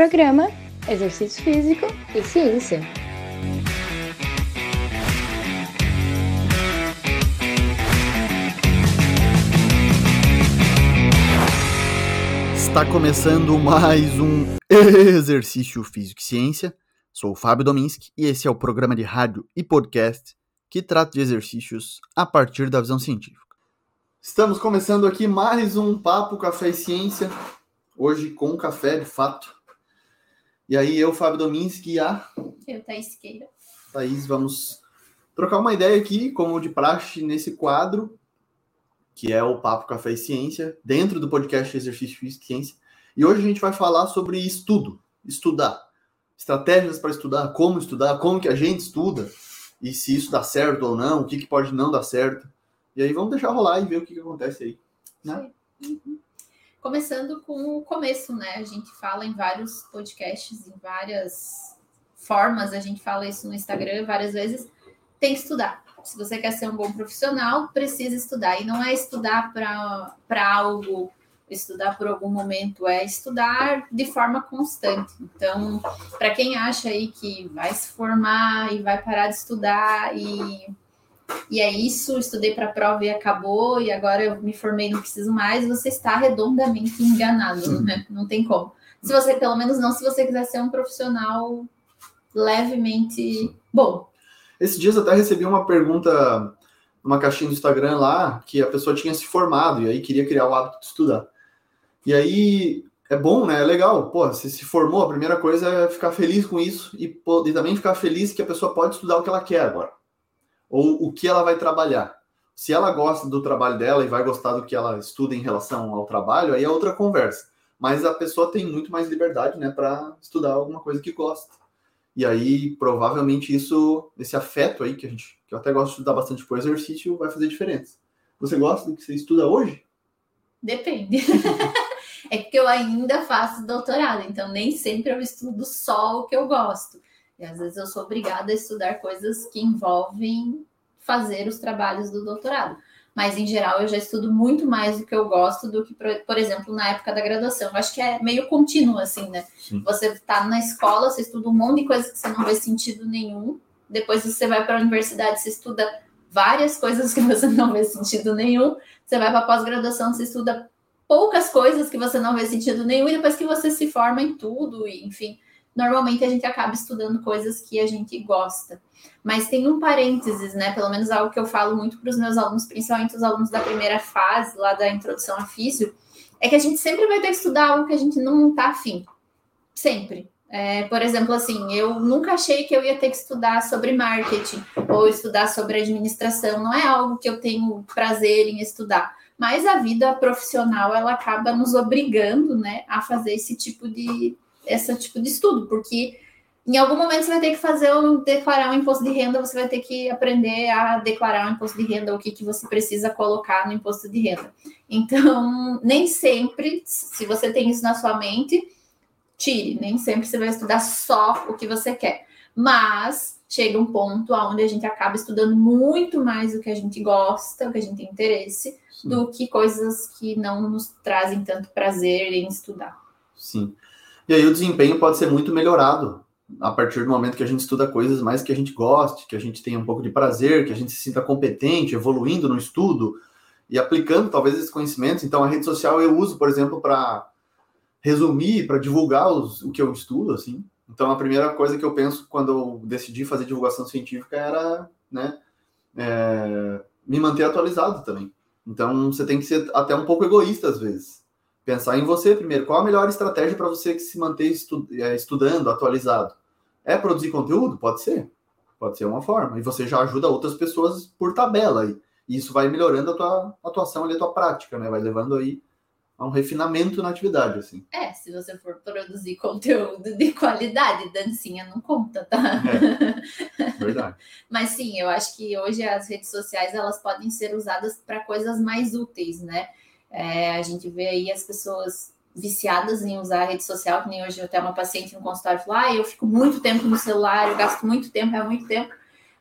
Programa Exercício Físico e Ciência. Está começando mais um Exercício Físico e Ciência. Sou o Fábio Dominski e esse é o programa de rádio e podcast que trata de exercícios a partir da visão científica. Estamos começando aqui mais um Papo Café e Ciência, hoje com café de fato. E aí eu, Fábio Dominski e a... Eu, Thaís Queira. Thaís, vamos trocar uma ideia aqui, como de praxe, nesse quadro, que é o Papo Café e Ciência, dentro do podcast Exercício e Ciência. E hoje a gente vai falar sobre estudo, estudar. Estratégias para estudar, como estudar, como que a gente estuda, e se isso dá certo ou não, o que, que pode não dar certo. E aí vamos deixar rolar e ver o que, que acontece aí. Né? Uhum. Começando com o começo, né? A gente fala em vários podcasts, em várias formas, a gente fala isso no Instagram várias vezes. Tem que estudar. Se você quer ser um bom profissional, precisa estudar. E não é estudar para algo, estudar por algum momento, é estudar de forma constante. Então, para quem acha aí que vai se formar e vai parar de estudar e e é isso, estudei para a prova e acabou, e agora eu me formei, não preciso mais, você está redondamente enganado, né? Não tem como. Se você, pelo menos não, se você quiser ser um profissional levemente bom. Esses dias até recebi uma pergunta numa caixinha do Instagram lá, que a pessoa tinha se formado e aí queria criar o hábito de estudar. E aí é bom, né? É legal. Pô, você se formou, a primeira coisa é ficar feliz com isso e, e também ficar feliz que a pessoa pode estudar o que ela quer agora ou o que ela vai trabalhar. Se ela gosta do trabalho dela e vai gostar do que ela estuda em relação ao trabalho, aí é outra conversa. Mas a pessoa tem muito mais liberdade, né, para estudar alguma coisa que gosta. E aí, provavelmente, isso, esse afeto aí, que a gente, que eu até gosto de estudar bastante por exercício, vai fazer diferença. Você gosta do que você estuda hoje? Depende. é porque eu ainda faço doutorado, então nem sempre eu estudo só o que eu gosto. E às vezes eu sou obrigada a estudar coisas que envolvem fazer os trabalhos do doutorado. Mas em geral eu já estudo muito mais do que eu gosto do que, por exemplo, na época da graduação. Eu acho que é meio contínuo, assim, né? Sim. Você está na escola, você estuda um monte de coisa que você não vê sentido nenhum. Depois você vai para a universidade, você estuda várias coisas que você não vê sentido nenhum. Você vai para a pós-graduação, você estuda poucas coisas que você não vê sentido nenhum. E depois que você se forma em tudo, e, enfim normalmente a gente acaba estudando coisas que a gente gosta. Mas tem um parênteses, né? Pelo menos algo que eu falo muito para os meus alunos, principalmente os alunos da primeira fase, lá da introdução a físio, é que a gente sempre vai ter que estudar algo que a gente não está afim. Sempre. É, por exemplo, assim, eu nunca achei que eu ia ter que estudar sobre marketing ou estudar sobre administração. Não é algo que eu tenho prazer em estudar. Mas a vida profissional, ela acaba nos obrigando, né, a fazer esse tipo de, esse tipo de estudo, porque em algum momento você vai ter que fazer um, declarar um imposto de renda, você vai ter que aprender a declarar um imposto de renda, o que, que você precisa colocar no imposto de renda. Então, nem sempre, se você tem isso na sua mente, tire, nem sempre você vai estudar só o que você quer. Mas chega um ponto onde a gente acaba estudando muito mais o que a gente gosta, o que a gente tem interesse, Sim. do que coisas que não nos trazem tanto prazer em estudar. Sim. E aí o desempenho pode ser muito melhorado a partir do momento que a gente estuda coisas mais que a gente goste, que a gente tenha um pouco de prazer, que a gente se sinta competente, evoluindo no estudo e aplicando talvez esses conhecimentos. Então a rede social eu uso, por exemplo, para resumir, para divulgar os, o que eu estudo, assim. Então a primeira coisa que eu penso quando eu decidi fazer divulgação científica era, né, é, me manter atualizado também. Então você tem que ser até um pouco egoísta às vezes pensar em você primeiro. Qual a melhor estratégia para você se manter estu é, estudando, atualizado? É produzir conteúdo? Pode ser. Pode ser uma forma. E você já ajuda outras pessoas por tabela. E isso vai melhorando a tua atuação ali, a tua prática, né? Vai levando aí a um refinamento na atividade, assim. É, se você for produzir conteúdo de qualidade, dancinha não conta, tá? É, verdade. Mas sim, eu acho que hoje as redes sociais, elas podem ser usadas para coisas mais úteis, né? É, a gente vê aí as pessoas viciadas em usar a rede social, que nem hoje eu tenho uma paciente no consultório falou: ah, eu fico muito tempo no celular, eu gasto muito tempo, é muito tempo.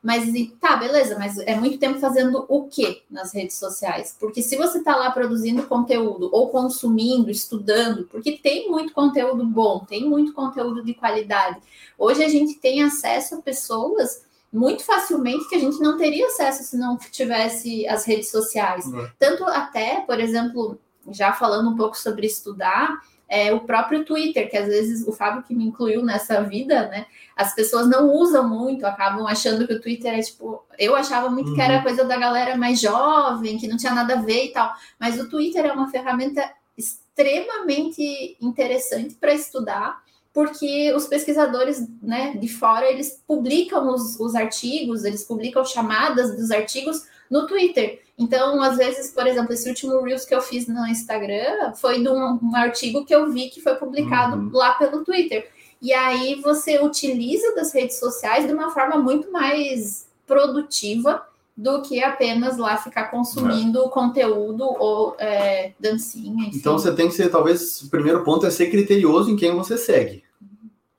Mas tá, beleza, mas é muito tempo fazendo o que nas redes sociais? Porque se você está lá produzindo conteúdo ou consumindo, estudando, porque tem muito conteúdo bom, tem muito conteúdo de qualidade. Hoje a gente tem acesso a pessoas muito facilmente que a gente não teria acesso se não tivesse as redes sociais. Uhum. Tanto até, por exemplo, já falando um pouco sobre estudar, é, o próprio Twitter, que às vezes o Fábio que me incluiu nessa vida, né? As pessoas não usam muito, acabam achando que o Twitter é tipo. Eu achava muito uhum. que era uhum. coisa da galera mais jovem, que não tinha nada a ver e tal. Mas o Twitter é uma ferramenta extremamente interessante para estudar, porque os pesquisadores né, de fora eles publicam os, os artigos, eles publicam chamadas dos artigos no Twitter. Então, às vezes, por exemplo, esse último Reels que eu fiz no Instagram foi de um, um artigo que eu vi que foi publicado uhum. lá pelo Twitter. E aí você utiliza das redes sociais de uma forma muito mais produtiva do que apenas lá ficar consumindo é. conteúdo ou é, dancinha. Enfim. Então você tem que ser, talvez, o primeiro ponto é ser criterioso em quem você segue.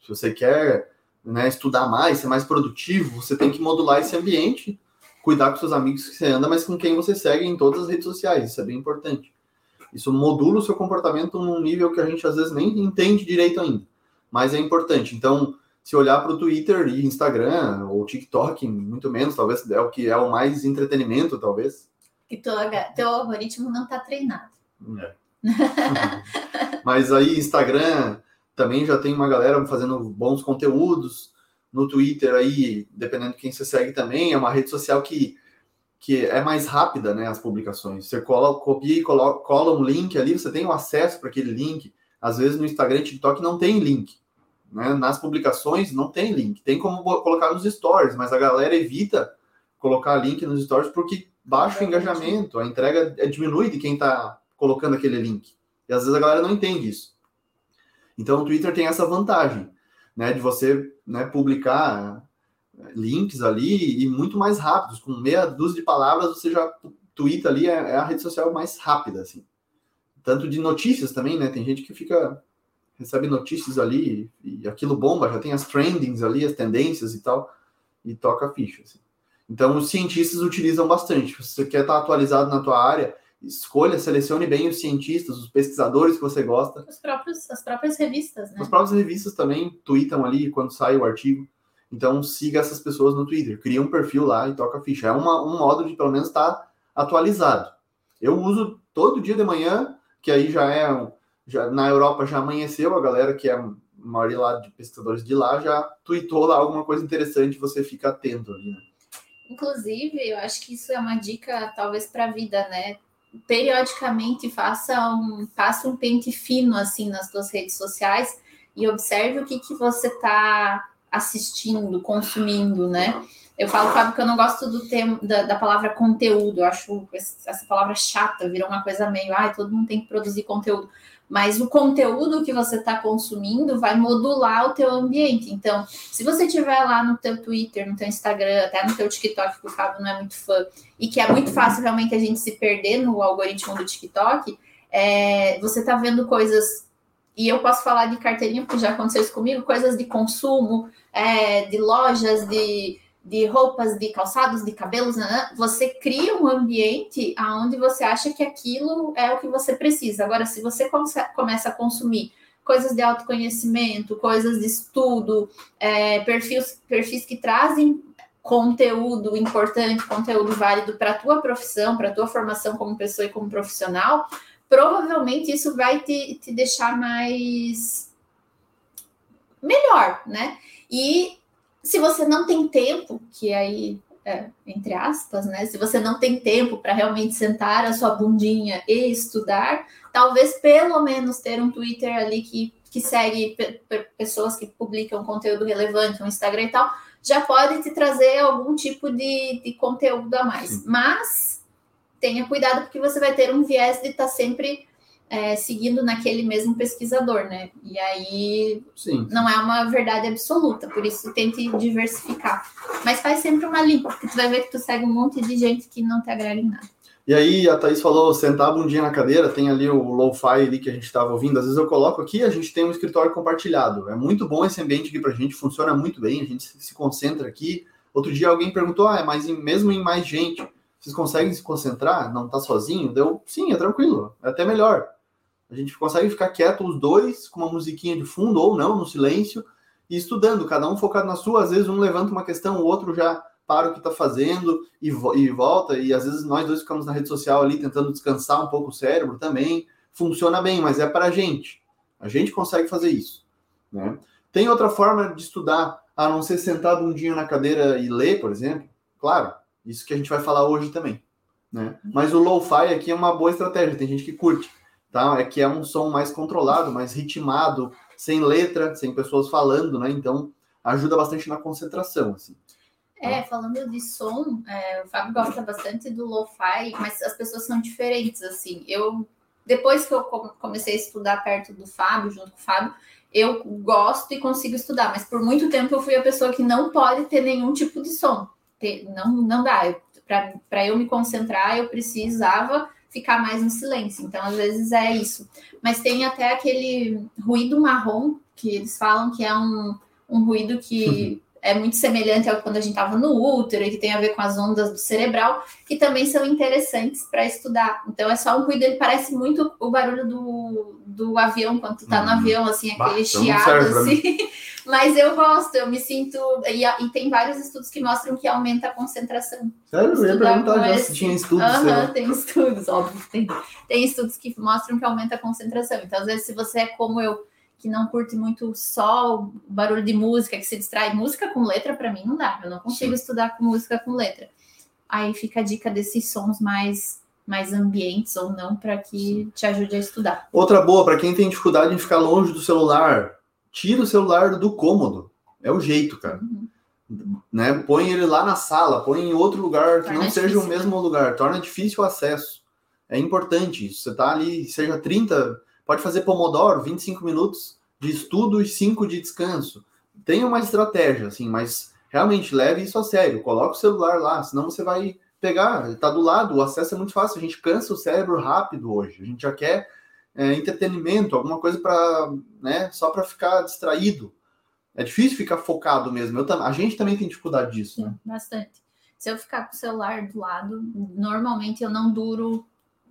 Se você quer né, estudar mais, ser mais produtivo, você tem que modular esse ambiente cuidar com seus amigos que você anda, mas com quem você segue em todas as redes sociais. Isso é bem importante. Isso modula o seu comportamento num nível que a gente às vezes nem entende direito ainda, mas é importante. Então, se olhar para o Twitter e Instagram ou TikTok, muito menos, talvez é o que é o mais entretenimento, talvez. E teu, teu algoritmo não está treinado. É. mas aí Instagram também já tem uma galera fazendo bons conteúdos no Twitter aí, dependendo de quem você segue também, é uma rede social que, que é mais rápida, né, as publicações. Você cola, copia e cola, cola um link ali, você tem o acesso para aquele link. Às vezes no Instagram e TikTok não tem link. Né? Nas publicações não tem link. Tem como colocar nos stories, mas a galera evita colocar link nos stories porque baixa o engajamento, a entrega é, diminui de quem está colocando aquele link. E às vezes a galera não entende isso. Então o Twitter tem essa vantagem né, de você né, publicar eh, links ali e muito mais rápidos, com meia dúzia de palavras você já twitta ali, é, é, a rede social mais rápida, assim. Tanto de notícias também, né, tem gente que fica, recebe notícias ali e, aquilo bomba, já tem as trendings ali, as tendências e tal, e toca ficha, assim. Então, os cientistas utilizam bastante. Se você quer estar atualizado na tua área, escolha, selecione bem os cientistas, os pesquisadores que você gosta. Os próprios, as próprias revistas, né? As próprias revistas também tweetam ali quando sai o artigo. Então siga essas pessoas no Twitter, cria um perfil lá e toca a ficha. É uma, um modo de pelo menos estar tá atualizado. Eu uso todo dia de manhã, que aí já é já na Europa já amanheceu, a galera que é a maioria lá de pesquisadores de lá já tweetou lá alguma coisa interessante, você fica atento ali, né? Inclusive, eu acho que isso é uma dica talvez para a vida, né? Periodicamente faça um, faça um pente fino assim nas suas redes sociais e observe o que, que você está assistindo, consumindo, né? Eu falo, Fábio, que eu não gosto do termo, da, da, palavra conteúdo, eu acho essa palavra chata, virou uma coisa meio, ai, todo mundo tem que produzir conteúdo mas o conteúdo que você está consumindo vai modular o teu ambiente. Então, se você tiver lá no teu Twitter, no teu Instagram, até no teu TikTok, que o Fábio não é muito fã, e que é muito fácil realmente a gente se perder no algoritmo do TikTok, é, você está vendo coisas, e eu posso falar de carteirinha, porque já aconteceu isso comigo, coisas de consumo, é, de lojas, de de roupas, de calçados, de cabelos, né, né? você cria um ambiente aonde você acha que aquilo é o que você precisa. Agora, se você começa a consumir coisas de autoconhecimento, coisas de estudo, é, perfis, perfis que trazem conteúdo importante, conteúdo válido para a tua profissão, para a tua formação como pessoa e como profissional, provavelmente isso vai te, te deixar mais melhor, né? E se você não tem tempo, que aí, é, entre aspas, né? Se você não tem tempo para realmente sentar a sua bundinha e estudar, talvez pelo menos ter um Twitter ali que, que segue pessoas que publicam conteúdo relevante, um Instagram e tal, já pode te trazer algum tipo de, de conteúdo a mais. Sim. Mas tenha cuidado, porque você vai ter um viés de estar tá sempre é, seguindo naquele mesmo pesquisador, né? E aí Sim. não é uma verdade absoluta, por isso tente diversificar. Mas faz sempre uma limpa, porque tu vai ver que tu segue um monte de gente que não te agrega em nada. E aí a Thaís falou, sentar a bundinha na cadeira, tem ali o lo-fi ali que a gente estava ouvindo, às vezes eu coloco aqui, a gente tem um escritório compartilhado. É muito bom esse ambiente aqui para a gente, funciona muito bem, a gente se concentra aqui, Outro dia alguém perguntou, ah, mas mesmo em mais gente, vocês conseguem se concentrar? Não tá sozinho? Deu, sim, é tranquilo, é até melhor. A gente consegue ficar quieto os dois, com uma musiquinha de fundo ou não, no silêncio, e estudando, cada um focado na sua. Às vezes um levanta uma questão, o outro já para o que está fazendo e, vo e volta. E às vezes nós dois ficamos na rede social ali tentando descansar um pouco o cérebro também. Funciona bem, mas é para a gente. A gente consegue fazer isso. Né? Tem outra forma de estudar, a não ser sentar um dia na cadeira e ler, por exemplo? Claro, isso que a gente vai falar hoje também. Né? Mas o lo-fi aqui é uma boa estratégia, tem gente que curte. Tá? É que é um som mais controlado, mais ritmado, sem letra, sem pessoas falando, né? Então ajuda bastante na concentração, assim. É, falando de som, é, o Fábio gosta bastante do lo-fi, mas as pessoas são diferentes, assim. Eu, depois que eu comecei a estudar perto do Fábio, junto com o Fábio, eu gosto e consigo estudar, mas por muito tempo eu fui a pessoa que não pode ter nenhum tipo de som. não, não dá. Para eu me concentrar, eu precisava ficar mais no silêncio. Então, às vezes é isso. Mas tem até aquele ruído marrom, que eles falam que é um, um ruído que é muito semelhante ao quando a gente estava no útero e que tem a ver com as ondas do cerebral, que também são interessantes para estudar. Então é só um ruído, ele parece muito o barulho do, do avião, quando tu tá no hum. avião, assim, aquele bah, chiado, assim. Mas eu gosto, eu me sinto. E, e, tem vários estudos que mostram que aumenta a concentração. Sério? Eu ia perguntar já se tinha estudos. Aham, tem estudos, óbvio. Tem, tem estudos que mostram que aumenta a concentração. Então, às vezes, se você é como eu, que não curte muito só o barulho de música, que se distrai. Música com letra, para mim, não dá. Eu não consigo Sim. estudar com música com letra. Aí fica a dica desses sons mais mais ambientes ou não para que te ajude a estudar. Outra boa para quem tem dificuldade em ficar longe do celular, tira o celular do cômodo. É o jeito, cara. Uhum. Né? Põe ele lá na sala, põe em outro lugar que não difícil, seja o mesmo né? lugar. Torna difícil o acesso. É importante isso. Você tá ali, seja 30, Pode fazer Pomodoro, 25 minutos de estudo e 5 de descanso. Tem uma estratégia, assim, mas realmente leve isso a sério. Coloque o celular lá, senão você vai pegar, está do lado, o acesso é muito fácil. A gente cansa o cérebro rápido hoje. A gente já quer é, entretenimento, alguma coisa para, né, só para ficar distraído. É difícil ficar focado mesmo. Eu, a gente também tem dificuldade disso, né? Bastante. Se eu ficar com o celular do lado, normalmente eu não duro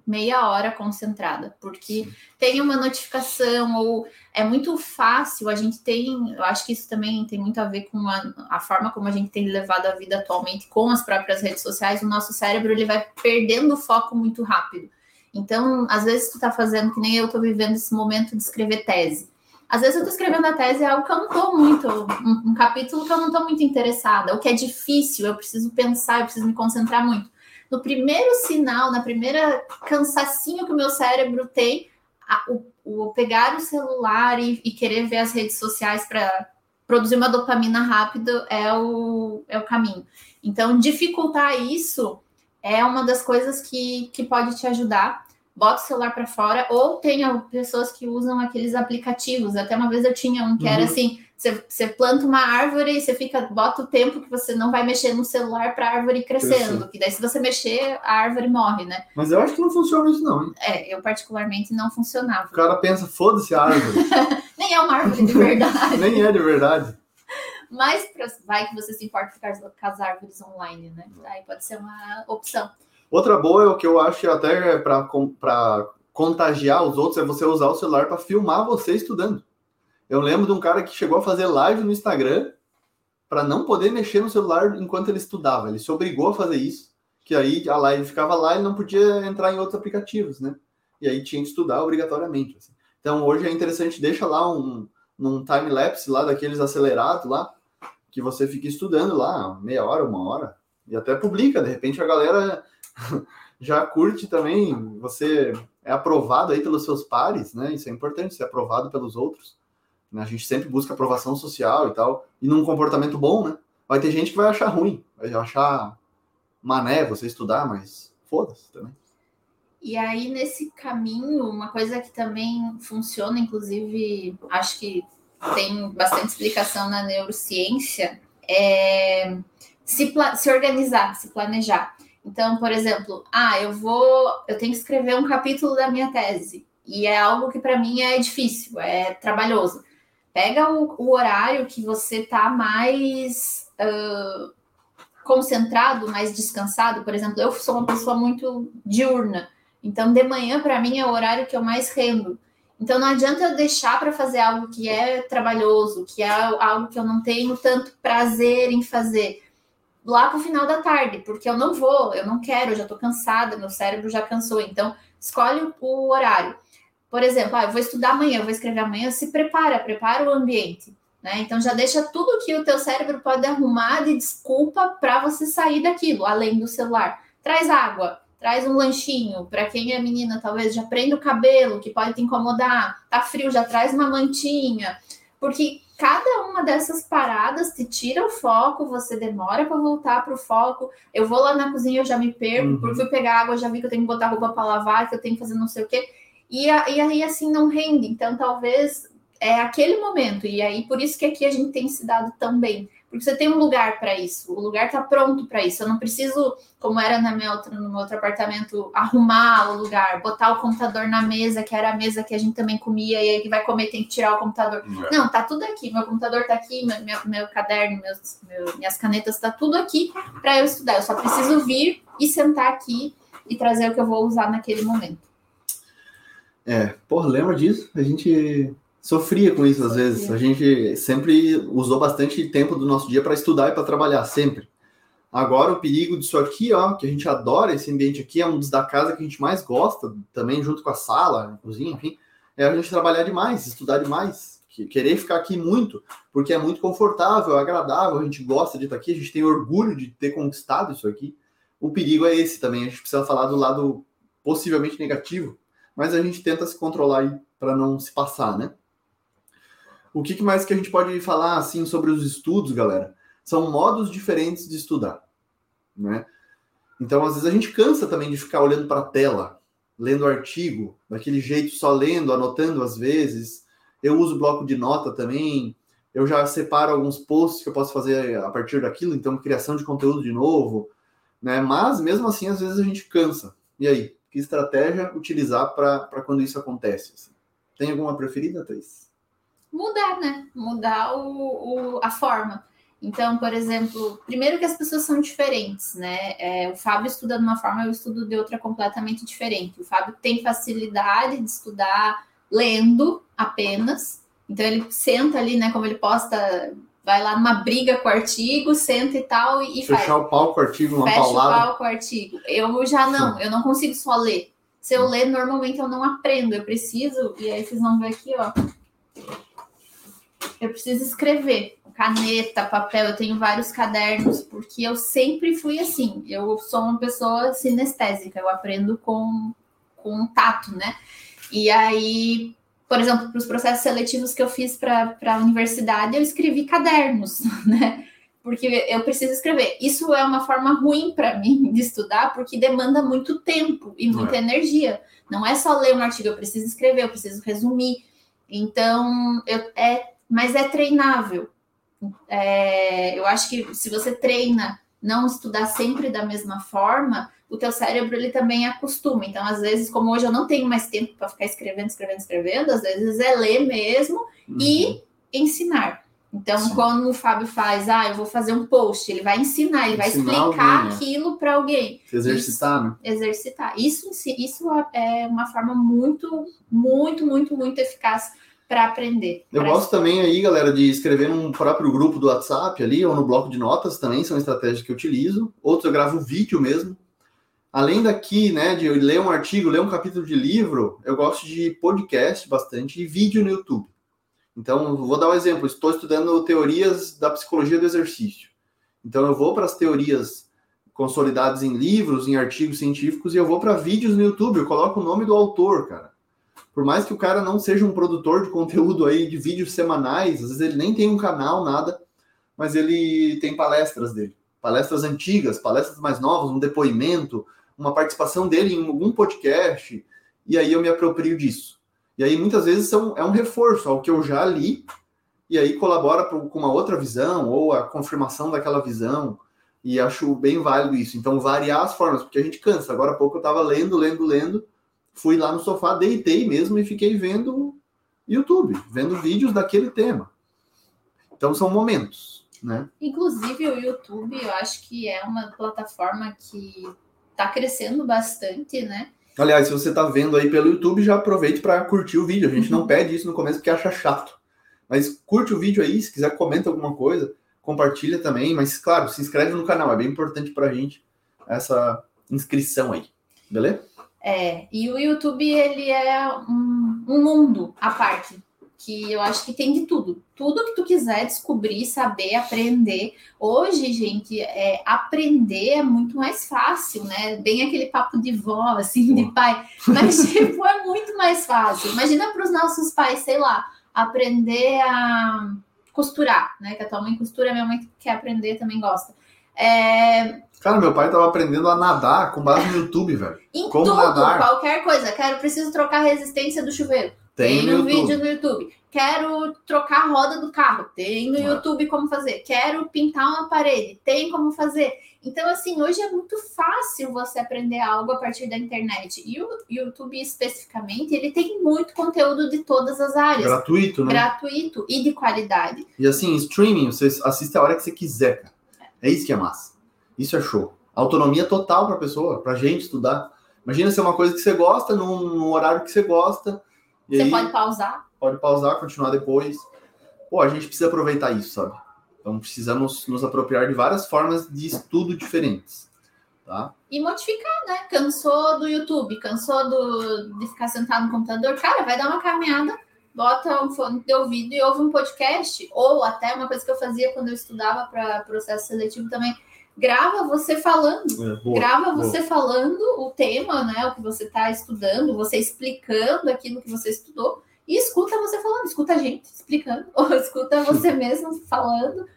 meia hora concentrada, porque Sim. tem uma notificação ou é muito fácil. A gente tem, eu acho que isso também tem muito a ver com a, a, forma como a gente tem levado a vida atualmente com as próprias redes sociais. O nosso cérebro ele vai perdendo o foco muito rápido. Então, às vezes tu tá fazendo que nem eu tô vivendo esse momento de escrever tese. Às vezes eu tô escrevendo a tese é algo que eu não tô muito, um, um capítulo que eu não tô muito interessada, o que é difícil, eu preciso pensar, eu preciso me concentrar muito no primeiro sinal, na primeira cansacinho que o meu cérebro tem, a, o, o, pegar o celular e, e querer ver as redes sociais para produzir uma dopamina rápido é o, é o caminho. Então, dificultar isso é uma das coisas que, que pode te ajudar. Bota o celular para fora, ou tenha pessoas que usam aqueles aplicativos. Até uma vez eu tinha um que uhum. era assim: você, você, planta uma árvore e você fica, bota o tempo que você não vai mexer no celular para a árvore ir crescendo. Que daí, se você mexer, a árvore morre, né? Mas eu acho que não funciona isso, não. Hein? É, eu particularmente não funcionava. O cara pensa, foda-se a árvore. Nem é uma árvore de verdade. Nem é de verdade. Mas vai que você se importa ficar com as árvores online, né? Aí pode ser uma opção. Outra boa é o que eu acho até para contagiar os outros é você usar o celular para filmar você estudando. Eu lembro de um cara que chegou a fazer live no Instagram para não poder mexer no celular enquanto ele estudava. Ele se obrigou a fazer isso, que aí a live ficava lá e não podia entrar em outros aplicativos, né? E aí tinha que estudar obrigatoriamente. Assim. Então hoje é interessante, deixa lá um num time lapse lá daqueles acelerados lá, que você fica estudando lá meia hora, uma hora, e até publica. De repente a galera já curte também. Você é aprovado aí pelos seus pares, né? Isso é importante, ser aprovado pelos outros. Né? A gente sempre busca aprovação social e tal, e num comportamento bom, né? Vai ter gente que vai achar ruim, vai achar mané você estudar, mas foda-se também. E aí, nesse caminho, uma coisa que também funciona, inclusive, acho que tem bastante explicação na neurociência, é se, se organizar, se planejar. Então, por exemplo, ah, eu vou, eu tenho que escrever um capítulo da minha tese, e é algo que para mim é difícil, é trabalhoso. Pega o, o horário que você tá mais uh, concentrado, mais descansado, por exemplo, eu sou uma pessoa muito diurna. Então, de manhã, para mim, é o horário que eu mais rendo. Então, não adianta eu deixar para fazer algo que é trabalhoso, que é algo que eu não tenho tanto prazer em fazer lá para o final da tarde, porque eu não vou, eu não quero, eu já estou cansada, meu cérebro já cansou. Então, escolhe o horário. Por exemplo, ah, eu vou estudar amanhã, eu vou escrever amanhã, se prepara, prepara o ambiente. Né? Então já deixa tudo que o teu cérebro pode arrumar de desculpa para você sair daquilo, além do celular. Traz água, traz um lanchinho. Para quem é menina, talvez já prenda o cabelo, que pode te incomodar. Tá frio, já traz uma mantinha. Porque cada uma dessas paradas te tira o foco, você demora para voltar para o foco. Eu vou lá na cozinha, eu já me perco, uhum. porque fui pegar água, já vi que eu tenho que botar roupa para lavar, que eu tenho que fazer não sei o quê. E, e aí assim não rende. Então talvez é aquele momento. E aí por isso que aqui a gente tem se dado tão bem. Porque você tem um lugar para isso, o lugar está pronto para isso. Eu não preciso, como era na minha outra, no meu outro apartamento, arrumar o lugar, botar o computador na mesa, que era a mesa que a gente também comia, e aí que vai comer tem que tirar o computador. É. Não, tá tudo aqui. Meu computador tá aqui, meu, meu, meu caderno, meus, meu, minhas canetas, tá tudo aqui para eu estudar. Eu só preciso vir e sentar aqui e trazer o que eu vou usar naquele momento. É, por lembra disso? A gente sofria com isso às vezes. A gente sempre usou bastante tempo do nosso dia para estudar e para trabalhar, sempre. Agora, o perigo disso aqui, ó, que a gente adora esse ambiente aqui, é um dos da casa que a gente mais gosta, também junto com a sala, a cozinha, enfim, é a gente trabalhar demais, estudar demais, querer ficar aqui muito, porque é muito confortável, agradável, a gente gosta de estar aqui, a gente tem orgulho de ter conquistado isso aqui. O perigo é esse também, a gente precisa falar do lado possivelmente negativo, mas a gente tenta se controlar aí para não se passar, né? O que mais que a gente pode falar assim sobre os estudos, galera? São modos diferentes de estudar, né? Então, às vezes a gente cansa também de ficar olhando para a tela, lendo artigo, daquele jeito só lendo, anotando às vezes. Eu uso bloco de nota também. Eu já separo alguns posts que eu posso fazer a partir daquilo, então criação de conteúdo de novo, né? Mas mesmo assim, às vezes a gente cansa. E aí, que estratégia utilizar para quando isso acontece? Assim? Tem alguma preferida, Thaís? Mudar, né? Mudar o, o, a forma. Então, por exemplo, primeiro que as pessoas são diferentes, né? É, o Fábio estuda de uma forma, eu estudo de outra completamente diferente. O Fábio tem facilidade de estudar lendo apenas. Então ele senta ali, né? Como ele posta, vai lá numa briga com o artigo, senta e tal e, Fechar faz. o pau com o artigo, uma Fecha paulada. o pau com o artigo. Eu já não, eu não consigo só ler. Se eu ler, normalmente eu não aprendo. Eu preciso, e aí vocês vão ver aqui, ó eu preciso escrever. Caneta, papel, eu tenho vários cadernos, porque eu sempre fui assim. Eu sou uma pessoa sinestésica, eu aprendo com, com tato, né? E aí, por exemplo, para os processos seletivos que eu fiz para a universidade, eu escrevi cadernos, né? Porque eu preciso escrever. Isso é uma forma ruim para mim de estudar, porque demanda muito tempo e muita é. energia. Não é só ler um artigo, eu preciso escrever, eu preciso resumir. Então, eu, é mas é treinável. É, eu acho que se você treina não estudar sempre da mesma forma, o teu cérebro ele também acostuma. Então, às vezes, como hoje eu não tenho mais tempo para ficar escrevendo, escrevendo, escrevendo, às vezes é ler mesmo uhum. e ensinar. Então, Sim. quando o Fábio faz, ah, eu vou fazer um post, ele vai ensinar, ele vai explicar alguém, né? aquilo para alguém. Se exercitar, isso, né? Exercitar. Isso, isso é uma forma muito, muito, muito, muito eficaz para aprender. Eu gosto também aí, galera, de escrever num próprio grupo do WhatsApp ali, ou no bloco de notas também, são estratégias que eu utilizo. Outros eu gravo vídeo mesmo. Além daqui, né, de ler um artigo, ler um capítulo de livro, eu gosto de podcast bastante e vídeo no YouTube. Então, vou dar um exemplo. Estou estudando teorias da psicologia do exercício. Então, eu vou para as teorias consolidadas em livros, em artigos científicos, e eu vou para vídeos no YouTube. Eu coloco o nome do autor, cara por mais que o cara não seja um produtor de conteúdo aí de vídeos semanais, às vezes ele nem tem um canal, nada, mas ele tem palestras dele. Palestras antigas, palestras mais novas, um depoimento, uma participação dele em algum podcast, e aí eu me aproprio disso. E aí muitas vezes são, é um reforço ao que eu já li, e aí colabora com uma outra visão, ou a confirmação daquela visão, e acho bem válido isso. Então, variar as formas, porque a gente cansa. Agora há pouco eu estava lendo, lendo, lendo, fui lá no sofá, deitei mesmo e fiquei vendo YouTube, vendo vídeos daquele tema. Então são momentos. né? Inclusive o YouTube, eu acho que é uma plataforma que está crescendo bastante, né? Aliás, se você está vendo aí pelo YouTube, já aproveite para curtir o vídeo. A gente não pede isso no começo porque acha chato. Mas curte o vídeo aí, se quiser comenta alguma coisa, compartilha também. Mas claro, se inscreve no canal, é bem importante para a gente essa inscrição aí. Beleza? É, e o YouTube, ele é um, um mundo à parte, que eu acho que tem de tudo. Tudo que tu quiser descobrir, saber, aprender. Hoje, gente, é, aprender é muito mais fácil, né? Bem aquele papo de vó, assim, de pai. Mas, tipo, é muito mais fácil. Imagina para os nossos pais, sei lá, aprender a costurar, né? Que a tua mãe costura, minha mãe quer aprender, também gosta. É, Cara, meu pai tava aprendendo a nadar com base no YouTube, velho. em Como tudo, nadar? qualquer coisa. Quero, preciso trocar a resistência do chuveiro. Tem, no um YouTube. vídeo no YouTube. Quero trocar a roda do carro. Tem no Ah. YouTube como fazer. Quero pintar uma parede. Tem como fazer. Então, assim, hoje é muito fácil você aprender algo a partir da internet. E o YouTube, especificamente, ele tem muito conteúdo de todas as áreas. Gratuito, né? Gratuito e de qualidade. E assim, streaming, você assiste a hora que você quiser, cara. É isso que é massa. Isso é show. Autonomia total pra pessoa, pra gente estudar. Imagina ser uma coisa que você gosta, num, num horário que você gosta. Você aí, pode pausar. pode pausar, continuar depois. Pô, a gente precisa aproveitar isso, sabe? Então precisamos nos apropriar de várias formas de estudo diferentes. Tá? E modificar, né? Cansou do YouTube, cansou do, de ficar sentado no computador. Cara, vai dar uma caminhada, bota um fone de ouvido e ouve um podcast. Ou até uma coisa que eu fazia quando eu estudava para processo seletivo também. Grava você falando. É, boa, Grava boa. você falando o tema, né? O que você está estudando, você explicando aquilo que você estudou. E escuta você falando, escuta a gente explicando, ou escuta você mesmo falando,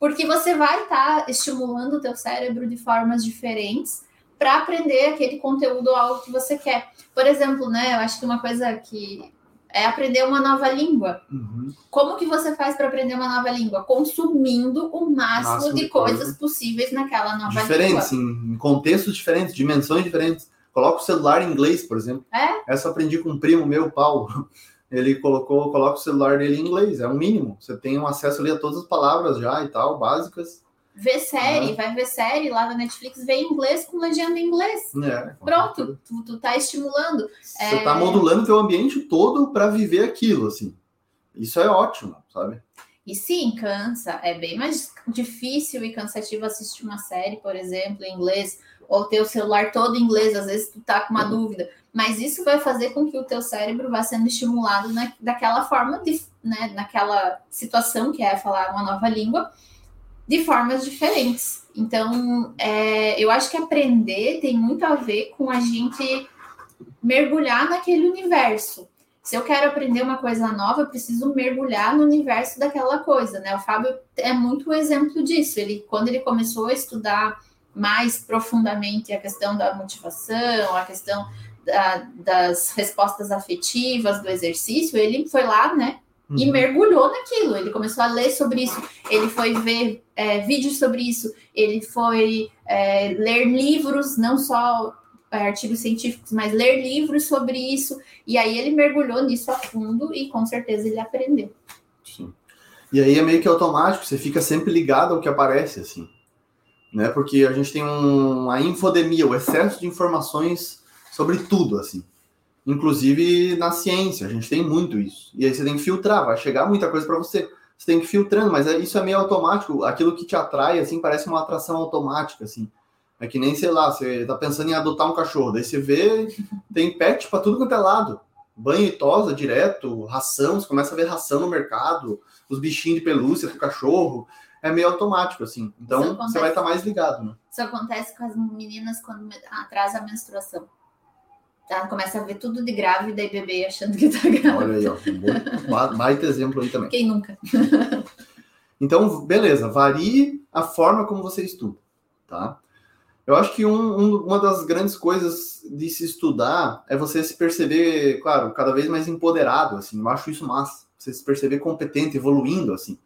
porque você vai estar estimulando o teu cérebro de formas diferentes para aprender aquele conteúdo ou algo que você quer. Por exemplo, né? Eu acho que uma coisa que é aprender uma nova língua. Uhum. Como que você faz para aprender uma nova língua? Consumindo o máximo, Máximo de, coisas coisa. possíveis naquela nova língua. Diferentes, em, contextos diferentes, dimensões diferentes. Coloca o celular em inglês, por exemplo. É? Essa eu aprendi com um primo meu, Paulo. Ele colocou, coloca o celular dele em inglês, é o mínimo. Você tem um acesso ali a todas as palavras já e tal, básicas. Ver série, Uhum. vai ver série lá na Netflix, vê em inglês com legenda em inglês. É, Pronto, tu, tu tá estimulando. Você tá modulando teu ambiente todo para viver aquilo, assim. Isso é ótimo, sabe? E sim, cansa. É bem mais difícil e cansativo assistir uma série, por exemplo, em inglês, ou ter o celular todo em inglês, às vezes tu tá com uma dúvida. Mas isso vai fazer com que o teu cérebro vá sendo estimulado na, daquela forma, de, né, naquela situação que é falar uma nova língua, de formas diferentes. Então, é, eu acho que aprender tem muito a ver com a gente mergulhar naquele universo. Se eu quero aprender uma coisa nova, eu preciso mergulhar no universo daquela coisa, né? O Fábio é muito o exemplo disso. Ele, quando ele começou a estudar mais profundamente a questão da motivação, a questão da- das respostas afetivas, do exercício, ele foi lá, né? E Uhum. mergulhou naquilo. Ele começou a ler sobre isso, ele foi ver é, vídeos sobre isso, ele foi é, ler livros, não só é, artigos científicos, mas ler livros sobre isso. E aí ele mergulhou nisso a fundo e com certeza ele aprendeu. Sim. E aí é meio que automático, você fica sempre ligado ao que aparece, assim. Né? Porque a gente tem um, a infodemia, o excesso de informações sobre tudo, assim. Inclusive na ciência, a gente tem muito isso. E aí você tem que filtrar, vai chegar muita coisa para você. Você tem que ir filtrando, mas é- isso é meio automático. Aquilo que te atrai, assim, parece uma atração automática, assim. É que nem, sei lá, você tá pensando em adotar um cachorro, daí você vê, tem pet para tudo quanto é lado. Banho e tosa direto, ração, você começa a ver ração no mercado, os bichinhos de pelúcia do cachorro. É meio automático, assim. Então Isso você acontece. vai estar mais ligado, né? Isso acontece com as meninas quando atrasa a menstruação. Ela começa a ver tudo de grávida e bebê achando que tá grávida. Olha aí, ó. Um bom, baita exemplo aí também. Quem nunca? Então, beleza, varie a forma como você estuda, tá? Eu acho que um- um- uma das grandes coisas de se estudar é você se perceber, claro, cada vez mais empoderado, assim. Eu acho isso massa. Você se perceber competente, evoluindo, assim.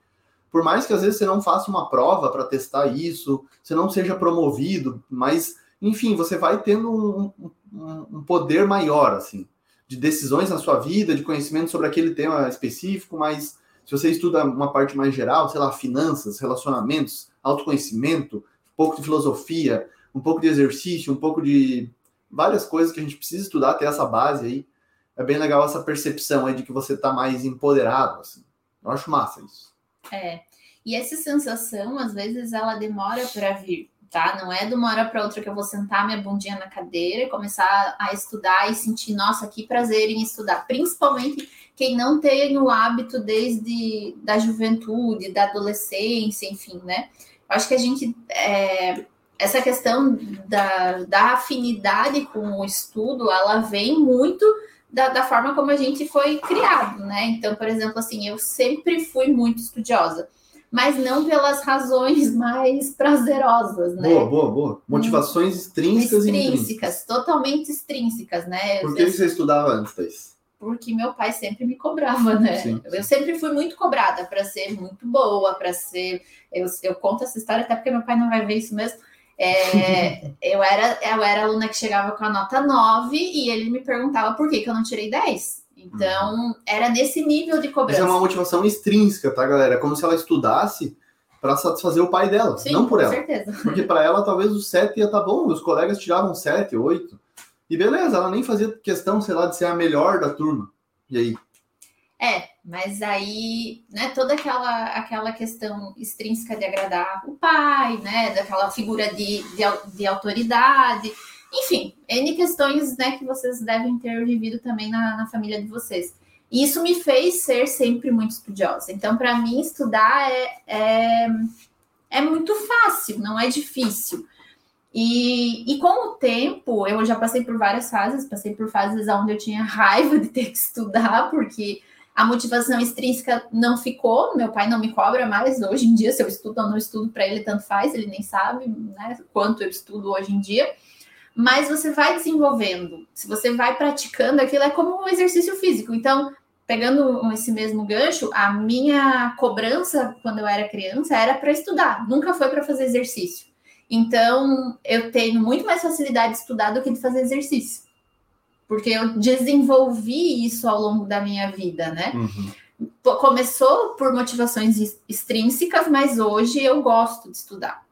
Por mais que às vezes você não faça uma prova para testar isso, você não seja promovido, mas, enfim, você vai tendo um, um- poder maior, assim, de decisões na sua vida, de conhecimento sobre aquele tema específico, mas Se você estuda uma parte mais geral, sei lá, finanças, relacionamentos, autoconhecimento, um pouco de filosofia, um pouco de exercício, um pouco de várias coisas que a gente precisa estudar, ter essa base aí. É bem legal essa percepção aí de que você está mais empoderado, assim. Eu acho massa isso. É. E essa sensação, às vezes, ela demora para vir, tá? Não é de uma hora para outra que eu vou sentar minha bundinha na cadeira e começar a estudar e sentir, nossa, que prazer em estudar. Principalmente quem não tem o hábito desde da juventude, da adolescência, enfim, né? Eu acho que a gente é, essa questão da, da afinidade com o estudo, ela vem muito da, da, forma como a gente foi criado, né? Então, por exemplo, assim, eu sempre fui muito estudiosa, mas não pelas razões mais prazerosas, né? Boa, boa, boa. Motivações hum, extrínsecas, extrínsecas e intrínsecas. totalmente extrínsecas, né? Por que eu, você estudava antes? Porque meu pai sempre me cobrava, né? Sim. Eu sempre fui muito cobrada para ser muito boa, para ser. Eu, eu conto essa história até porque meu pai não vai ver isso mesmo é, eu, era, eu era aluna que chegava com a nota 9 e ele me perguntava por que, que eu não tirei 10. Então, uhum. era nesse nível de cobrança. Mas é uma motivação extrínseca, tá, galera? É como se ela estudasse para satisfazer o pai dela, Sim, não por ela. Certeza. Porque para ela, talvez o 7 ia estar tá bom, os colegas tiravam 7, 8. E beleza, ela nem fazia questão, sei lá, de ser a melhor da turma. E aí? É, mas aí, né, toda aquela, aquela questão extrínseca de agradar o pai, né, daquela figura de, de, de autoridade, enfim, N questões, né, que vocês devem ter vivido também na, na família de vocês. E isso me fez ser sempre muito estudiosa. Então, para mim, estudar é, é, é muito fácil, não é difícil. E, e com o tempo, eu já passei por várias fases, passei por fases onde eu tinha raiva de ter que estudar, porque a motivação extrínseca não ficou, meu pai não me cobra mais hoje em dia, se eu estudo ou não estudo para ele, tanto faz, ele nem sabe né, quanto eu estudo hoje em dia. Mas você vai desenvolvendo, se você vai praticando aquilo, é como um exercício físico. Então, pegando esse mesmo gancho, a minha cobrança quando eu era criança era para estudar, nunca foi para fazer exercício. Então, eu tenho muito mais facilidade de estudar do que de fazer exercício porque eu desenvolvi isso ao longo da minha vida, né? Uhum. Começou por motivações extrínsecas, mas hoje eu gosto de estudar.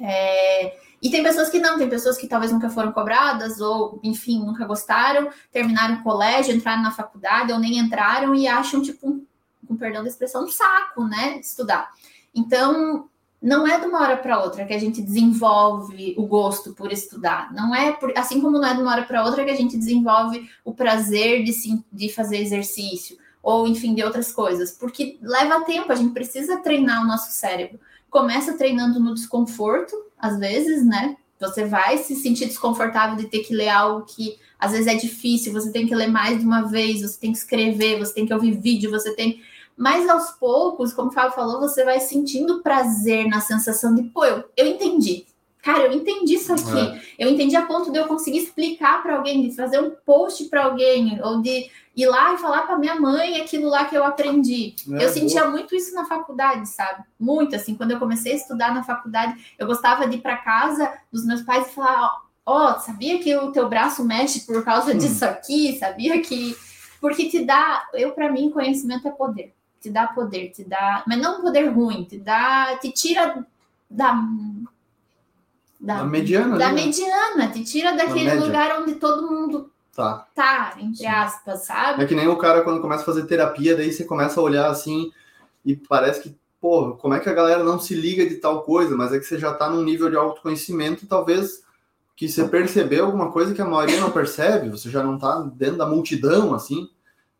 É... E tem pessoas que não, tem pessoas que talvez nunca foram cobradas, ou, enfim, nunca gostaram, terminaram o colégio, entraram na faculdade, ou nem entraram e acham, tipo, com perdão da expressão, um saco, né? Estudar. Então, não é de uma hora para outra que a gente desenvolve o gosto por estudar. Não é por, assim como não é de uma hora para outra que a gente desenvolve o prazer de, se, de fazer exercício ou enfim de outras coisas, porque leva tempo. A gente precisa treinar o nosso cérebro. Começa treinando no desconforto, às vezes, né? Você vai se sentir desconfortável de ter que ler algo que às vezes é difícil. Você tem que ler mais de uma vez. Você tem que escrever. Você tem que ouvir vídeo. Você tem mas aos poucos, como o Fábio falou, você vai sentindo prazer na sensação de, pô, eu, eu entendi. Cara, eu entendi isso aqui. É. Eu entendi a ponto de eu conseguir explicar para alguém, de fazer um post para alguém, ou de ir lá e falar para minha mãe aquilo lá que eu aprendi. É, eu sentia boa. muito isso na faculdade, sabe? Muito assim, quando eu comecei a estudar na faculdade, eu gostava de ir para casa dos meus pais e falar, ó, oh, sabia que o teu braço mexe por causa disso aqui? Sabia que porque te dá, eu para mim conhecimento é poder te dá poder, te dá, mas não um poder ruim, te dá, te tira da da, da mediana, da né? mediana, te tira daquele lugar onde todo mundo tá, tá entre Sim. aspas, sabe? É que nem o cara quando começa a fazer terapia, daí você começa a olhar assim e parece que, pô, como é que a galera não se liga de tal coisa? Mas é que você já tá num nível de autoconhecimento, talvez que você percebeu alguma coisa que a maioria não percebe, você já não tá dentro da multidão, assim.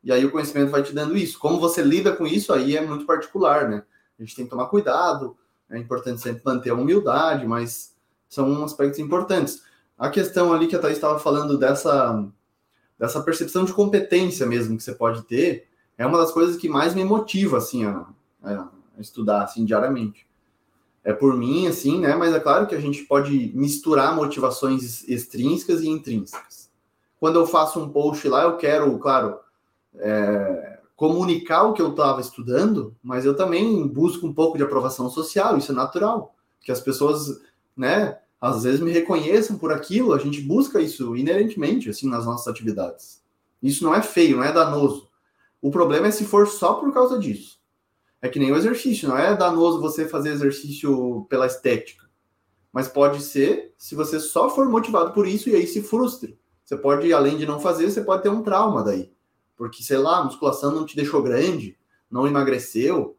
E aí o conhecimento vai te dando isso. Como você lida com isso aí é muito particular, né? A gente tem que tomar cuidado, é importante sempre manter a humildade, mas são aspectos importantes. A questão ali que a Thaís estava falando dessa, dessa percepção de competência mesmo que você pode ter, é uma das coisas que mais me motiva, assim, a, a estudar, assim, diariamente. É por mim, assim, né? Mas é claro que a gente pode misturar motivações extrínsecas e intrínsecas. Quando eu faço um post lá, eu quero, claro, é, comunicar o que eu estava estudando, mas eu também busco um pouco de aprovação social, isso é natural, que as pessoas, né, às vezes me reconheçam por aquilo, a gente busca isso inerentemente, assim, nas nossas atividades. Isso não é feio, não é danoso, O problema é se for só por causa disso. É que nem o exercício, não é danoso você fazer exercício pela estética. Mas pode ser se você só for motivado por isso e aí se frustre. Você pode, além de não fazer, você pode ter um trauma daí. Porque, sei lá, a musculação não te deixou grande, não emagreceu.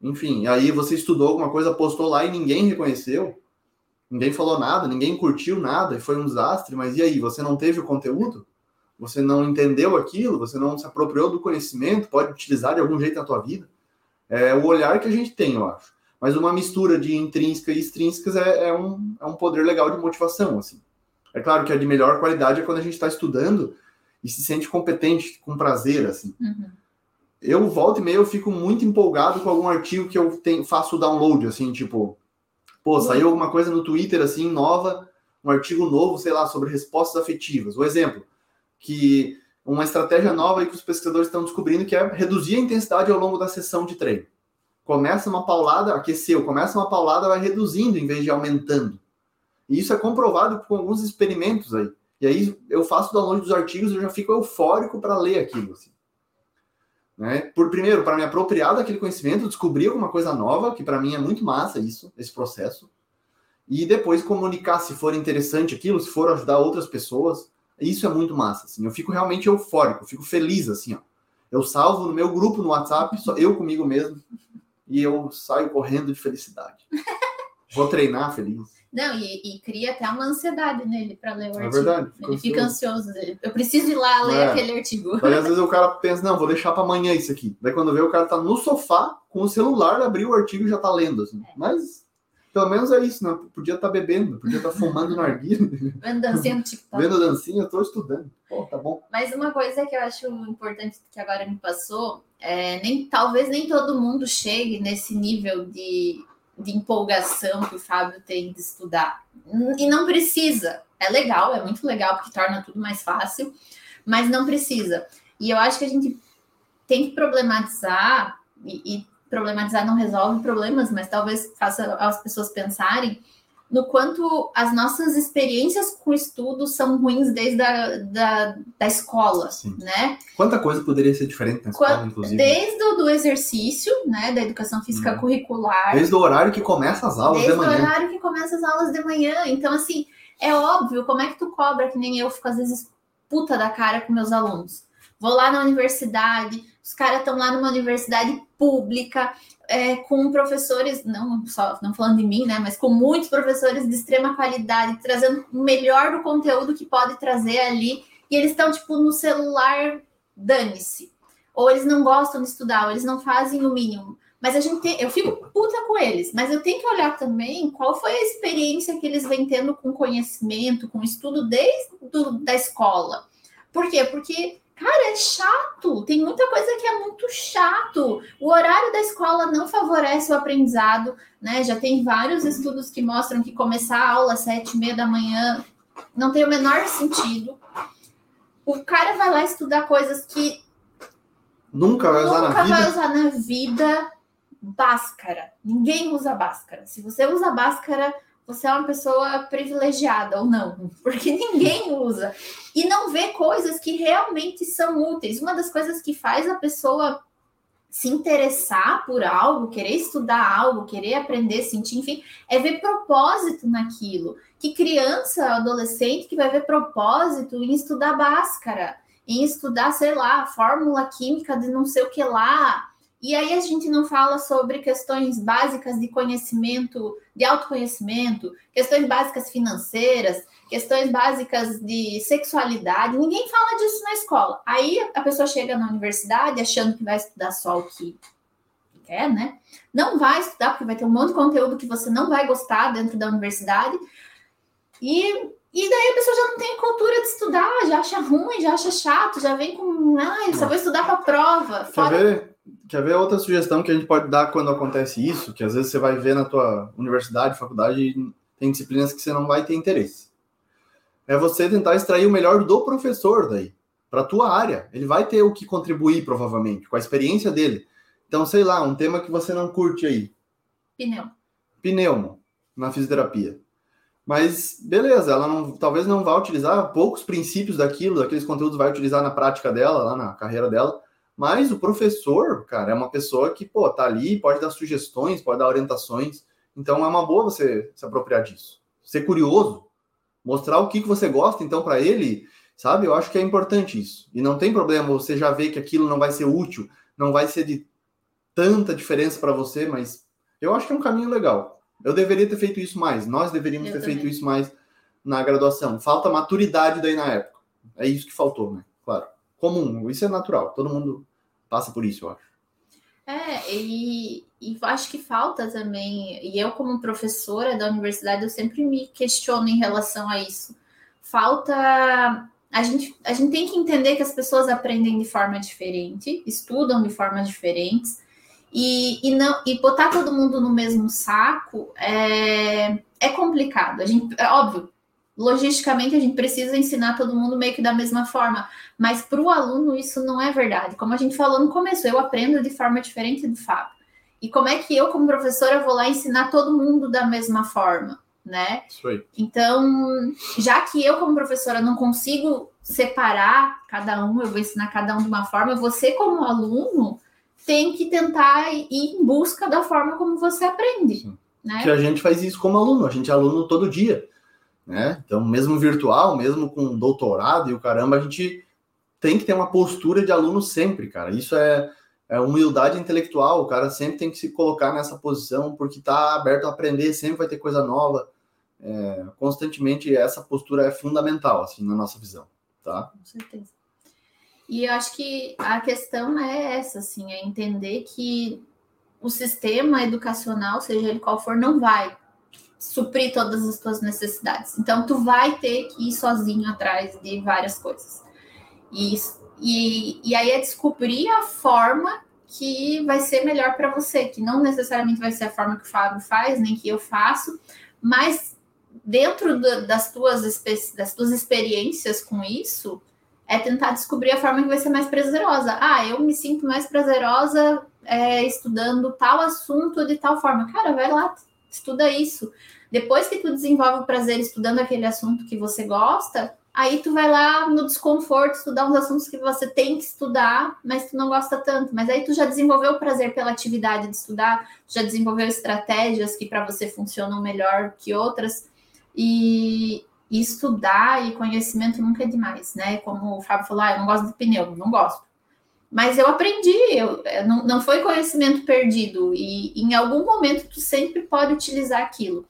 Enfim, aí você estudou alguma coisa, postou lá e ninguém reconheceu. Ninguém falou nada, ninguém curtiu nada e foi um desastre. Mas e aí, você não teve o conteúdo? Você não entendeu aquilo? Você não se apropriou do conhecimento? Pode utilizar de algum jeito na tua vida? É o olhar que a gente tem, eu acho. Mas uma mistura de intrínseca e extrínsecas é, é, um, é um poder legal de motivação, assim. É claro que a de melhor qualidade é quando a gente está estudando e se sente competente, com prazer, assim. Uhum. Eu, volta e meia, eu fico muito empolgado com algum artigo que eu tenho, faço download, assim, tipo... Pô, saiu alguma coisa no Twitter, assim, nova, um artigo novo, sei lá, sobre respostas afetivas. O exemplo, que uma estratégia nova que os pesquisadores estão descobrindo que é reduzir a intensidade ao longo da sessão de treino. Começa uma paulada, aqueceu, começa uma paulada, vai reduzindo em vez de aumentando. E isso é comprovado com alguns experimentos aí. E aí eu faço download dos artigos eu já fico eufórico para ler aquilo. Assim. Né? Por primeiro, para me apropriar daquele conhecimento, descobrir alguma coisa nova, que para mim é muito massa isso, esse processo. E depois comunicar se for interessante aquilo, se for ajudar outras pessoas. Isso é muito massa, assim. Eu fico realmente eufórico, fico feliz, assim, ó. Eu salvo no meu grupo no WhatsApp, só eu comigo mesmo, e eu saio correndo de felicidade. Vou treinar feliz. Não, e, e cria até uma ansiedade nele para ler o é artigo. Verdade, ele fica ansioso. Eu preciso ir lá ler é. aquele artigo. Às vezes o cara pensa, não, vou deixar para amanhã isso aqui. Daí quando vê, o cara tá no sofá com o celular, abriu o artigo e já tá lendo. Assim. É. Mas pelo menos é isso, né? Podia estar tá bebendo, podia estar tá fumando narguilha. Vendo dancinha no TikTok. Vendo dancinha, eu tô estudando. Pô, tá bom. Mas uma coisa que eu acho importante que agora me passou, é, nem, talvez nem todo mundo chegue nesse nível de, de empolgação que o Fábio tem de estudar. E não precisa. É legal, é muito legal, porque torna tudo mais fácil, mas não precisa. E eu acho que a gente tem que problematizar e, e problematizar não resolve problemas, mas talvez faça as pessoas pensarem no quanto as nossas experiências com estudo são ruins desde a da, da escola, Sim. né? Quanta coisa poderia ser diferente na escola, inclusive? Desde o do exercício, né, da educação física hum. curricular. Desde o horário que começa as aulas de manhã. Desde o horário que começa as aulas de manhã. Então, assim, é óbvio, como é que tu cobra, que nem eu fico às vezes puta da cara com meus alunos. Vou lá na universidade, os caras estão lá numa universidade pública, é, com professores, não só não falando de mim, né, mas com muitos professores de extrema qualidade, trazendo o melhor do conteúdo que pode trazer ali, e eles estão tipo no celular, dane-se. Ou eles não gostam de estudar, ou eles não fazem o mínimo. Mas a gente tem, eu fico puta com eles, mas eu tenho que olhar também qual foi a experiência que eles vêm tendo com conhecimento, com estudo desde do, da escola. Por quê? Porque Cara, é chato. Tem muita coisa que é muito chato. O horário da escola não favorece o aprendizado, né? Já tem vários estudos que mostram que começar a aula às sete e meia da manhã não tem o menor sentido. O cara vai lá estudar coisas que nunca vai usar nunca na vida. vai usar na vida. Báscara. Ninguém usa báscara. Se você usa báscara, você é uma pessoa privilegiada ou não, porque ninguém usa e não vê coisas que realmente são úteis. Uma das coisas que faz a pessoa se interessar por algo, querer estudar algo, querer aprender, sentir, enfim, é ver propósito naquilo. Que criança, adolescente que vai ver propósito em estudar báscara, em estudar, sei lá, fórmula química de não sei o que lá, e aí a gente não fala sobre questões básicas de conhecimento, de autoconhecimento, questões básicas financeiras, questões básicas de sexualidade. Ninguém fala disso na escola. Aí a pessoa chega na universidade achando que vai estudar só o que quer, né? Não vai estudar, porque vai ter um monte de conteúdo que você não vai gostar dentro da universidade. E e daí a pessoa já não tem cultura de estudar, já acha ruim, já acha chato, já vem com, ah, só vou estudar para prova. Fora... Quer ver? Quer ver outra sugestão que a gente pode dar quando acontece isso? Que às vezes você vai ver na tua universidade, faculdade, e tem disciplinas que você não vai ter interesse. É você tentar extrair o melhor do professor daí, para tua área. Ele vai ter o que contribuir, provavelmente, com a experiência dele. Então, sei lá, um tema que você não curte aí. Pneu. Pneumo, na fisioterapia. Mas, beleza, ela não, talvez não vá utilizar poucos princípios daquilo, daqueles conteúdos vai utilizar na prática dela, lá na carreira dela, Mas o professor, cara, é uma pessoa que, pô, tá ali, pode dar sugestões, pode dar orientações. Então é uma boa você se apropriar disso. Ser curioso, mostrar o que, que você gosta, então, para ele, sabe? Eu acho que é importante isso. E não tem problema você já ver que aquilo não vai ser útil, não vai ser de tanta diferença para você, mas eu acho que é um caminho legal. Eu deveria ter feito isso mais, nós deveríamos eu ter também. feito isso mais na graduação. Falta maturidade daí na época. É isso que faltou, né? Claro. Comum, isso é natural, todo mundo passa por isso, eu acho. É, e, e acho que falta também, e eu como professora da universidade, eu sempre me questiono em relação a isso. Falta a gente, a gente tem que entender que as pessoas aprendem de forma diferente, estudam de formas diferentes, e, e, não, e botar todo mundo no mesmo saco é, é complicado. A gente, é óbvio, logisticamente a gente precisa ensinar todo mundo meio que da mesma forma, mas para o aluno isso não é verdade. Como a gente falou no começo, eu aprendo de forma diferente do Fábio. E como é que eu, como professora, vou lá ensinar todo mundo da mesma forma, né? Então, já que eu, como professora, não consigo separar cada um, eu vou ensinar cada um de uma forma, você, como aluno, tem que tentar ir em busca da forma como você aprende. Né? Que a gente faz isso como aluno, a gente é aluno todo dia né? Então, mesmo virtual, mesmo com doutorado e o caramba, a gente tem que ter uma postura de aluno sempre, cara. Isso é, é humildade intelectual. O cara sempre tem que se colocar nessa posição porque está aberto a aprender, sempre vai ter coisa nova. É, constantemente, essa postura é fundamental, assim, na nossa visão, tá? Com certeza. E eu acho que a questão é essa, assim, é entender que o sistema educacional, seja ele qual for, não vai suprir todas as tuas necessidades. Então, tu vai ter que ir sozinho atrás de várias coisas. E, e, e aí é descobrir a forma que vai ser melhor para você, que não necessariamente vai ser a forma que o Fábio faz, nem que eu faço, mas dentro do, das, tuas, das tuas experiências com isso, é tentar descobrir a forma que vai ser mais prazerosa. Ah, eu me sinto mais prazerosa é, estudando tal assunto de tal forma. Cara, vai lá, estuda isso. Depois que tu desenvolve o prazer estudando aquele assunto que você gosta, aí tu vai lá no desconforto estudar uns assuntos que você tem que estudar, mas tu não gosta tanto. Mas aí tu já desenvolveu o prazer pela atividade de estudar, já desenvolveu estratégias que para você funcionam melhor que outras. E, e, estudar e conhecimento nunca é demais, né? Como o Fábio falou, ah, eu não gosto de pneu, não gosto. Mas eu aprendi, eu, não, não foi conhecimento perdido, e em algum momento tu sempre pode utilizar aquilo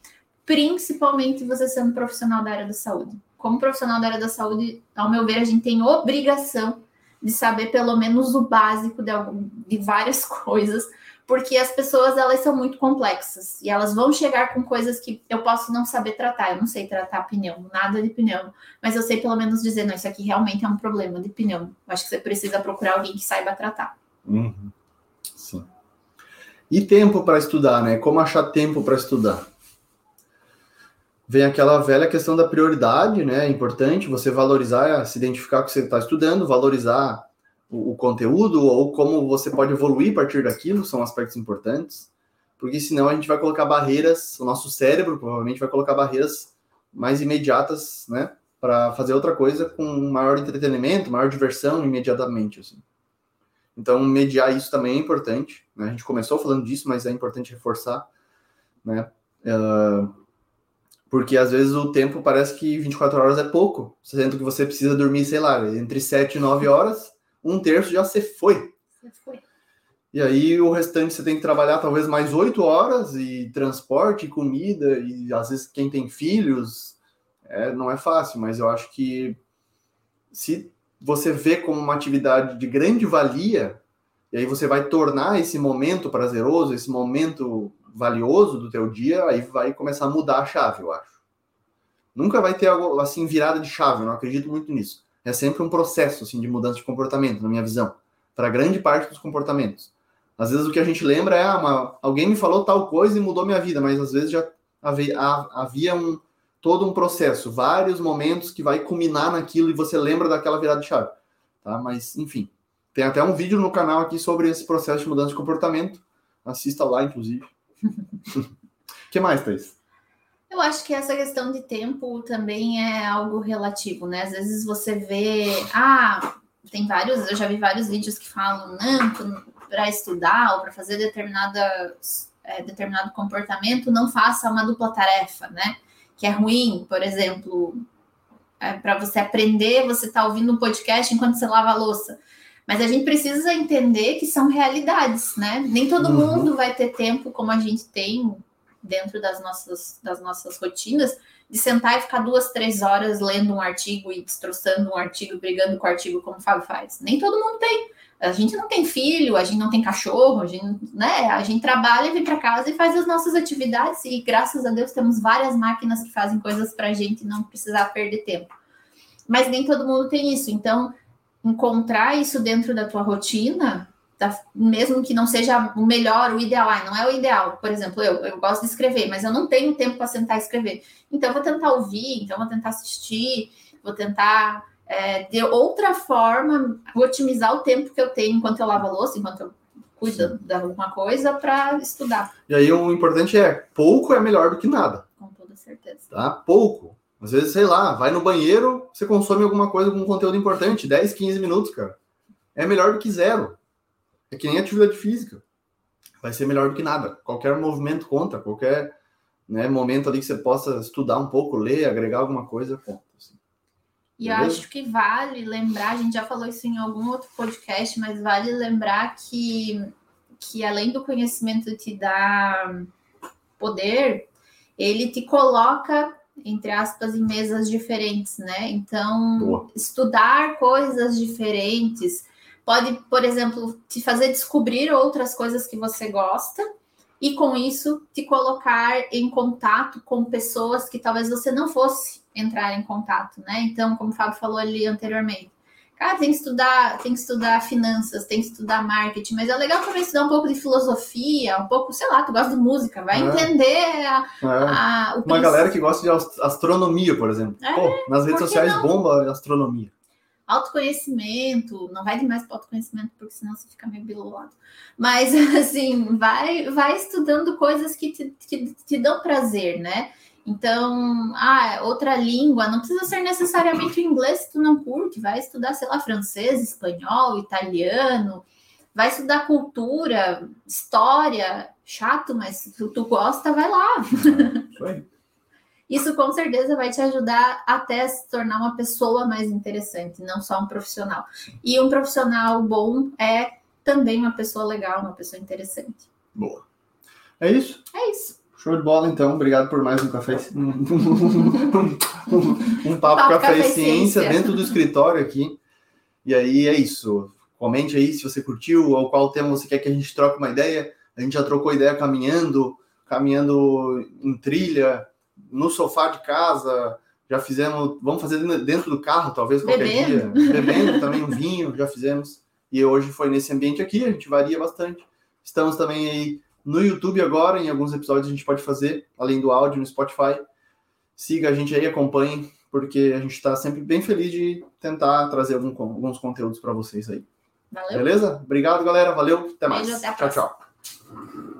principalmente você sendo profissional da área da saúde. Como profissional da área da saúde, ao meu ver, a gente tem obrigação de saber pelo menos o básico de, algum, de várias coisas, porque as pessoas elas são muito complexas e elas vão chegar com coisas que eu posso não saber tratar. Eu não sei tratar pneu, nada de pneu, mas eu sei pelo menos dizer, não, isso aqui realmente é um problema de pneu. Eu acho que você precisa procurar alguém que saiba tratar. Uhum. Sim. E tempo para estudar, né? Como achar tempo para estudar? vem aquela velha questão da prioridade, né? É importante você valorizar, se identificar com o que você está estudando, valorizar o, o, conteúdo ou como você pode evoluir a partir daquilo, são aspectos importantes, porque senão a gente vai colocar barreiras, o nosso cérebro provavelmente vai colocar barreiras mais imediatas, né? Para fazer outra coisa com maior entretenimento, maior diversão imediatamente, assim. Então, mediar isso também é importante. Né? A gente começou falando disso, mas é importante reforçar, né? Uh, porque às vezes o tempo parece que 24 horas é pouco, sendo que você precisa dormir, sei lá, entre 7 e 9 horas, um terço já se foi. Já foi. E aí o restante você tem que trabalhar talvez mais 8 horas e transporte, comida, e às vezes quem tem filhos, é, não é fácil, mas eu acho que se você vê como uma atividade de grande valia, e aí você vai tornar esse momento prazeroso, esse momento valioso do teu dia, aí vai começar a mudar a chave, eu acho. Nunca vai ter algo assim virada de chave, eu não acredito muito nisso. É sempre um processo assim de mudança de comportamento, na minha visão, para grande parte dos comportamentos. Às vezes o que a gente lembra é, ah, uma, alguém me falou tal coisa e mudou minha vida, mas às vezes já havia, um todo um processo, vários momentos que vai culminar naquilo e você lembra daquela virada de chave, tá? Mas enfim, tem até um vídeo no canal aqui sobre esse processo de mudança de comportamento. Assista lá, inclusive. O que mais, Thaís? Eu acho que essa questão de tempo também é algo relativo, né? Às vezes você vê, ah, tem vários, eu já vi vários vídeos que falam, não, para estudar ou para fazer determinada, é, determinado comportamento, não faça uma dupla tarefa, né? Que é ruim, por exemplo, é, para você aprender, você está ouvindo um podcast enquanto você lava a louça. Mas a gente precisa entender que são realidades, né? Nem todo uhum. mundo vai ter tempo como a gente tem dentro das nossas, das nossas rotinas de sentar e ficar duas, três horas lendo um artigo e destroçando um artigo, brigando com o artigo, como o Fábio faz. Nem todo mundo tem. A gente não tem filho, a gente não tem cachorro, a gente, né? A gente trabalha, vem para casa e faz as nossas atividades e graças a Deus temos várias máquinas que fazem coisas para a gente não precisar perder tempo. Mas nem todo mundo tem isso. Então, encontrar isso dentro da tua rotina Tá, mesmo que não seja o melhor, o ideal, ah, não é o ideal. Por exemplo, eu, eu gosto de escrever, mas eu não tenho tempo para sentar e escrever. Então, eu vou tentar ouvir, então, vou tentar assistir, vou tentar, é, de outra forma, otimizar o tempo que eu tenho enquanto eu lavo a louça, enquanto eu cuido de alguma coisa para estudar. E aí, o importante é: pouco é melhor do que nada. Com toda certeza. Tá? Pouco. Às vezes, sei lá, vai no banheiro, você consome alguma coisa com conteúdo importante, 10, 15 minutos, cara. É melhor do que zero. É que nem atividade física. Vai ser melhor do que nada. Qualquer movimento conta, qualquer né, momento ali que você possa estudar um pouco, ler, agregar alguma coisa, conta. Assim. E eu acho que vale lembrar, a gente já falou isso em algum outro podcast, mas vale lembrar que, que além do conhecimento te dar poder, ele te coloca, entre aspas, em mesas diferentes, né? Então, Boa. estudar coisas diferentes, pode, por exemplo, te fazer descobrir outras coisas que você gosta e com isso te colocar em contato com pessoas que talvez você não fosse entrar em contato, né? Então, como o Fábio falou ali anteriormente, cara, tem que estudar, tem que estudar finanças, tem que estudar marketing, mas é legal também estudar um pouco de filosofia, um pouco, sei lá, tu gosta de música, vai é. entender a, é. a, Uma princípio. galera que gosta de astronomia, por exemplo. É, Pô, nas redes sociais não? bomba astronomia. Autoconhecimento, não vai demais para autoconhecimento, porque senão você fica meio bilolado. Mas, assim, vai, vai estudando coisas que te, que te dão prazer, né? Então, ah, outra língua, não precisa ser necessariamente o inglês se tu não curte, vai estudar, sei lá, francês, espanhol, italiano, vai estudar cultura, história, chato, mas se tu, gosta, vai lá. Aí. Isso com certeza vai te ajudar até se tornar uma pessoa mais interessante, não só um profissional. E um profissional bom é também uma pessoa legal, uma pessoa interessante. Boa. É isso? É isso. Show de bola, então. Obrigado por mais um café. um papo, papo café, café ciência, ciência dentro do escritório aqui. E aí é isso. Comente aí se você curtiu ou qual tema você quer que a gente troque uma ideia. A gente já trocou ideia caminhando, caminhando em trilha, no sofá de casa, já fizemos, vamos fazer dentro do carro, talvez qualquer bebendo. dia, bebendo também um vinho, já fizemos. E hoje foi nesse ambiente aqui, a gente varia bastante. Estamos também aí no YouTube agora, em alguns episódios a gente pode fazer, além do áudio, no Spotify. Siga a gente aí, acompanhe, porque a gente está sempre bem feliz de tentar trazer algum, alguns conteúdos para vocês aí. Valeu. Beleza? Obrigado, galera. Valeu. Até mais. Beijo, até tchau, tchau.